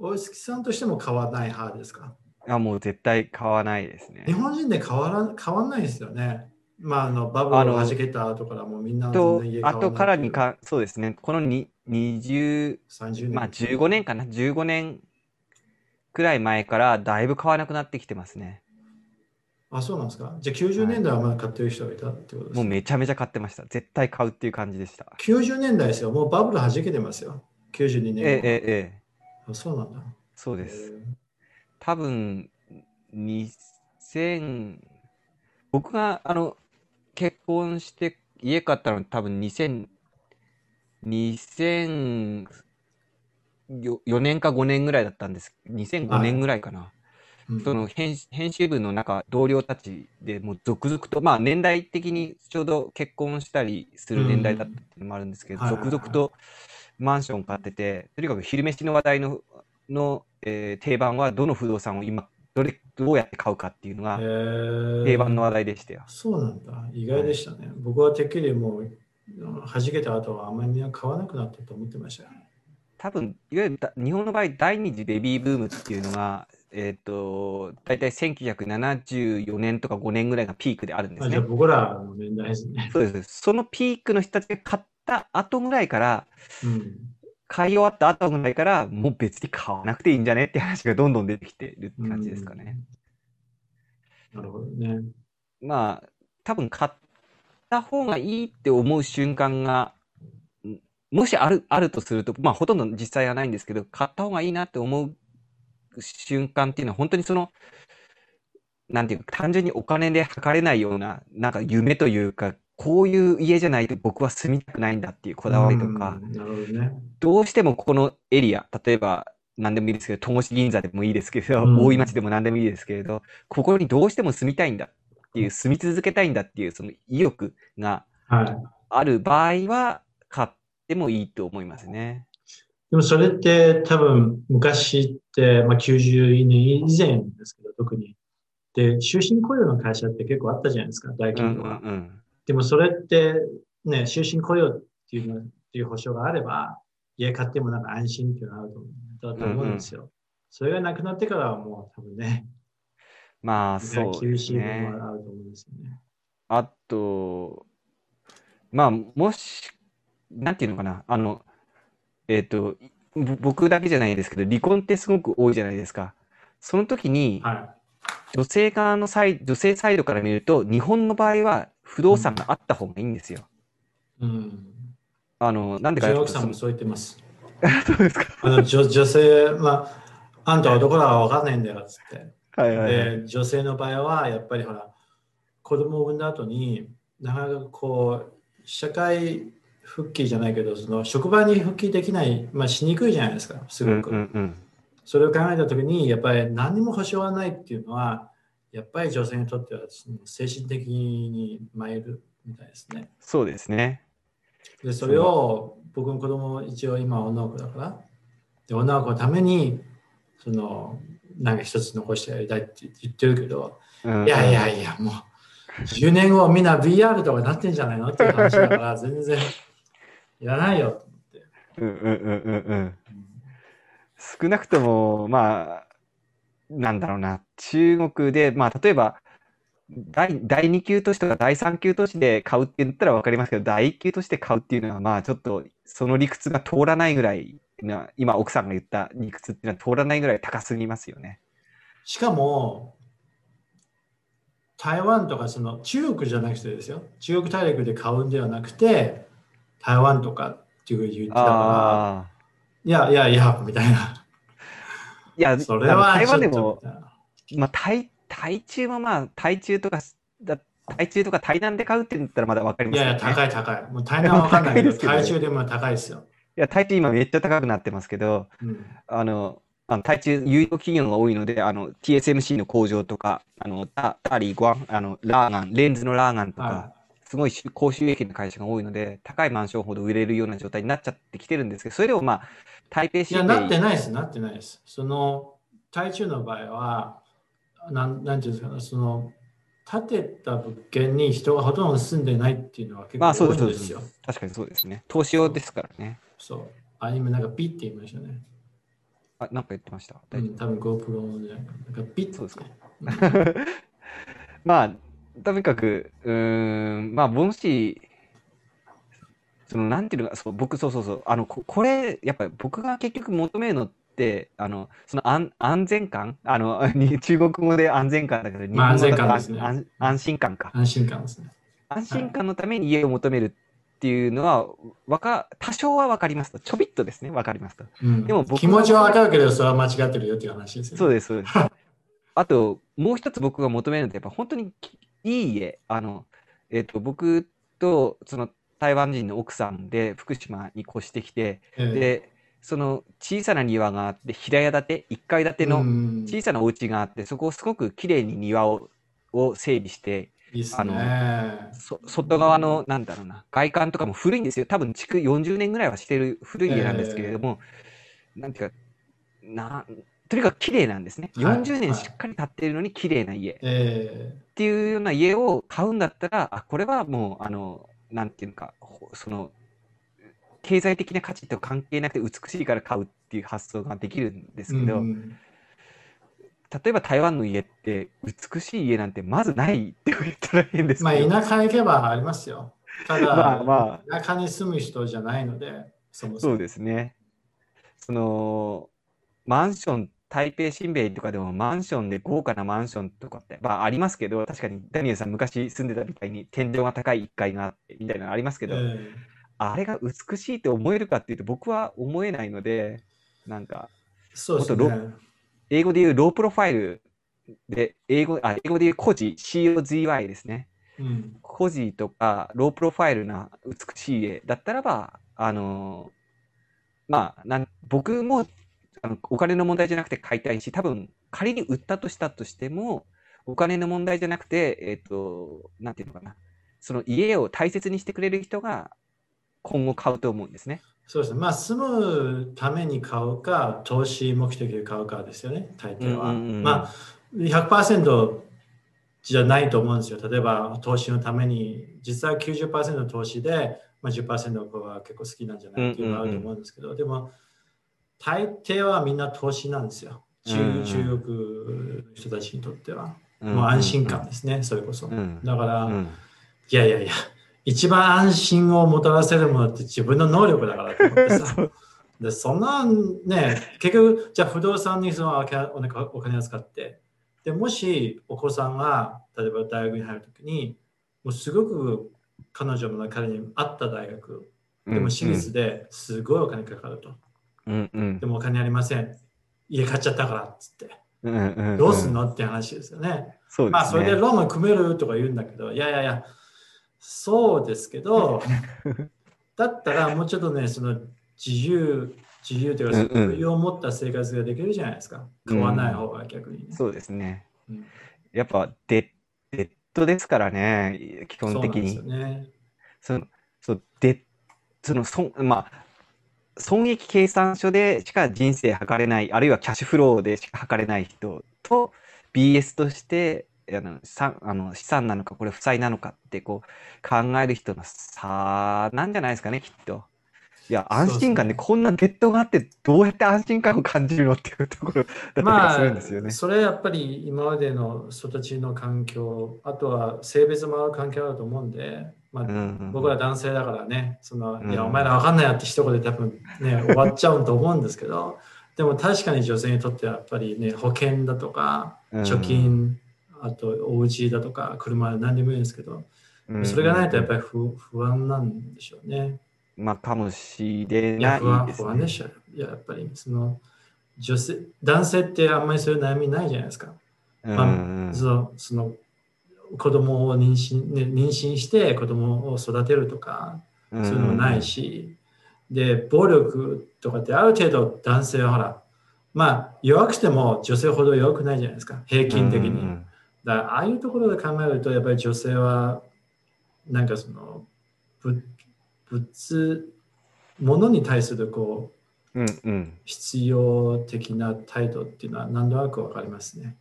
大月さんとしても買わない派ですか？あもう絶対買わないですね日。本人で変わら変わんないですよね。まあ、あのバブルを弾けた後からもうみんなと全然家買わない後からにか、そうですね、このに20、30年。まあ15年かな、15年くらい前からだいぶ買わなくなってきてますね。あ、そうなんですか。じゃあ90年代はまだ買ってる人がいたってことですもうか。めちゃめちゃ買ってました。絶対買うっていう感じでした。90年代ですよ。もうバブル弾けてますよ。92年。ええええええ、あそうなんだ。そうです。へ多分2000僕があの結婚して家買ったの多分2000 2004年か5年ぐらいだったんです。2005年ぐらいかな、うん。その編編集部の中同僚たちでもう続々とまあ年代的にちょうど結婚したりする年代だったっていうのもあるんですけど、続々とマンション買っててとにかく昼飯の話題のの、えー定番はどの不動産を今どれどうやって買うかっていうのが定番の話題でしたよ。そうなんだ。意外でしたね。僕はてっきりもう弾けた後はあんまり買わなくなったと思ってましたよ。多分いわゆるだ日本の場合第二次ベビーブームっていうのが、えっと大体1974年とか5年ぐらいがピークであるんですねあじゃあ。僕らの年代ですね。そうです。そのピークの人たちが買った後ぐらいからうん。買い終わった後ぐらいからもう別に買わなくていいんじゃねって話がどんどん出てきてるって感じですかね。うん。なるほどね。まあ多分買った方がいいって思う瞬間がんもしあるあるとするとまあほとんど実際はないんですけど買った方がいいなって思う瞬間っていうのは本当にそのなんていうか単純にお金で測れないようななんか夢というかこういう家じゃないと僕は住みたくないんだっていうこだわりとか、うんなるほどね。どうしてもこのエリア、例えば何でもいいですけど、戸越銀座でもいいですけど、うん大井町でも何でもいいですけれど、ここにどうしても住みたいんだっていう、住み続けたいんだっていう、その意欲がはい。ある場合は、買ってもいいと思いますね。でもそれって多分昔って、まあ、90年以前ですけど、特に。で、終身雇用の会社って結構あったじゃないですか、大うんうん企業は。うん。でもそれって、ね、終身雇用っていうのっていう保証があれば、家買ってもなんか安心っていうのがあると思うんですよ。それがなくなってからはもう多分ね、まあ、そう厳ですしいあると思うんですよね。あと、まあ、もし、なんていうのかな、あの、えっと、ぼ僕だけじゃないですけど、離婚ってすごく多いじゃないですか。その時に、は女性側のサイ女性サイドから見ると、日本の場合は不動産があった方がいいんですよ。い。うん。あの、なんでかというとの奥さんもそう言ってます。そうですか。あの女女性、まあ、あんたは男だから分かんないんだよっつって。はいはいはい。で、女性の場合はやっぱりほら、子供を産んだ後になかなかこう、社会復帰じゃないけど、その職場に復帰できない、まあ、しにくいじゃないですか、すうんごく。うんうん。それを考えたときに、やっぱり何にも保証がないっていうのは、やっぱり女性にとってはその精神的に参るみたいですね。そうですね。で、それを僕の子供一応今女の子だから、で、女の子のために、その、なんか一つ残してやりたいって言ってるけど、うんいやいやいや、もう、10年後みんな VR とかなってんじゃないの？っていう話だから、全然いらないよと思って。うんうんうんうんうん。少なくとも、まあ、なんだろうな、中国で、まあ、例えば、第第2級都市とか第3級都市で買うって言ったら分かりますけど、第1級都市で買うっていうのは、まあ、ちょっと、その理屈が通らないぐらいな、今、奥さんが言った理屈っていうのは通らないぐらい高すぎますよね。しかも、台湾とかその中国じゃなくてですよ。中国大陸で買うんではなくて、台湾とかっていう言ってたか。ら、いやいやいや、みたいな。いや、それは台湾でもまあ、台、台中もまあ、台中とか、だ台中とか台南で買うって言ったらまだ分かりますよね。いやいや、高い高い。もう台南はわかんないけど、高いですけどね台中でも高いですよ。いや、台中今めっちゃ高くなってますけど、うんあの、あの台中、有料企業が多いので、あの、TSMC の工場とか、あの、タタリ、グアン、あの、ラーガン、レンズのラーガンとか、はすごいし高収益の会社が多いので、高いマンションほど売れるような状態になっちゃってきてるんですけど、それでもまあ、台北市いや、なってで、ないです、なってないです。その、台中の場合は、なんなんていうんですかね、その、建てた物件に人がほとんど住んでないっていうのは結まあ、そ構多いんですよ。。確かにそうですね。投資用ですからね。そう。あ、今なんかピって言いましたね。あ、なんか言ってました。う大丈ん、多分 GoPro で、なんかピッそうですか まあ、とにかく、うーん、まあ、もし、その、なんていうのか、そう、僕、そうそうそう、あの、ここれ、やっぱり僕が結局求めるのって、あの、その安安全感、あの、に 中国語で安全感だけど、日まあ本語だと安全感ですね安安心感か。安心感ですね。安心感のために家を求めるっていうのは、わか、多少はわかりますと。ちょびっとですね、わかりますと。うん、でも気持ちはわかるけど、それは間違ってるよっていう話ですよね。そうです、そうです。あと、もう一つ僕が求めるのって、やっぱ本当にきいい家。あの、えっ、と、僕と、その台湾人の奥さんで福島に越してきて、ええで、その小さな庭があって、平屋建て、1階建てのうん小さなお家があって、そこをすごく綺麗に庭をを整備して、いいあね。そ外側の、なんだろうな、外観とかも古いんですよ。多分、築40年ぐらいはしてる古い家なんですけれども、なんていうか、な、とにかく綺麗なんですね。はい40年しっかり経ってるのに綺麗な家。えっていうような家を買うんだったら、あ、これはもう、あの、なんていうのか、ほその、経済的な価値と関係なくて美しいから買うっていう発想ができるんでえすけど、うん例えば台湾の家って美しい家なんてまずないって言ったら変ですまあ、けど、田舎行けばありますよ。ただ、まあま田舎に住む人じゃないので、そもそも。そうですね。その、マンション、台北市内とかでもマンションで豪華なマンションとかって、まあありますけど、確かにダニエルさん昔住んでたみたいに天井が高い1階があってみたいなのありますけど、えあれが美しいって思えるかっていうと僕は思えないので、なんか、えそうですね。英語で言う low profile で、英語、あ、英語で言うコジ、COZY ですね。うん、 cozy とか low profile な美しい家だったらば、あのまあ、なん僕もあのお金の問題じゃなくて買いたいし、多分仮に売ったとしたとしても、お金の問題じゃなくて、えっ、と、なんていうのかな、その家を大切にしてくれる人が今後買うと思うんですね。そうですね。まあ、住むために買うか、投資目的で買うかですよね、大抵は。うんうんうんまあ、100%じゃないと思うんですよ。例えば、投資のために、実際は90%の投資で、まあ、10%の子が結構好きなんじゃないっていうのがあると思うんですけど、でも、大抵はみんな投資なんですよ。中中国の人たちにとっては。うんもう安心感ですね、それこそ。うんだから、うんいやいやいや、一番安心をもたらせるものって自分の能力だからと思ってさ。でそんなね、結局、じゃあ不動産にそのお金を使って、でもしお子さんが例えば大学に入るときに、もうすごく彼女の彼に合った大学、でも私立ですごいお金かかると。うんうんでもお金ありません。家買っちゃったからっつって。うんうんどうすんのって話ですよね。そうですね。まあそれでローンを組めるとか言うんだけど、いやいやいや、そうですけど、だったらもうちょっとね、その自由、自由というか、余裕を持った生活ができるじゃないですか。買わない方が逆にね。そうですね。うんやっぱデ、デッドですからね、基本的に。そうなんですよね。その、そう、で、その、そん、まあ、損益計算書でしか人生測れない、あるいはキャッシュフローでしか測れない人と、BS として、あの、さあの資産なのか、これ負債なのかって、こう、考える人の差なんじゃないですかね、きっと。いや、安心感ねこんなデッドがあって、どうやって安心感を感じるのっていうところだったりするんですよね。あ、それやっぱり今までの育ちの環境、あとは性別もある環境だと思うんで、まあうんうん僕ら男性だからね、その、うん。いや、お前らわかんないよって一言で多分ね、終わっちゃうと思うんですけど、でも確かに女性にとってはやっぱりね、保険だとか、うん。貯金、あとお家だとか、車、何でもいいんですけど、うん。それがないとやっぱり不不安なんでしょうね。まあ、かもしれないですね。いや、やっぱりその、女性、男性ってあんまりそういう悩みないじゃないですか。うんまあうんそのその子供を妊娠,、ね、妊娠して子供を育てるとか、うんそういうのもないし、で、暴力とかってある程度男性はほら、まあ弱くても女性ほど弱くないじゃないですか、平均的に。うんだからああいうところで考えると、やっぱり女性は、なんかその、ぶ物、物に対するこう、うんうん必要的な態度っていうのは何となくわかりますね。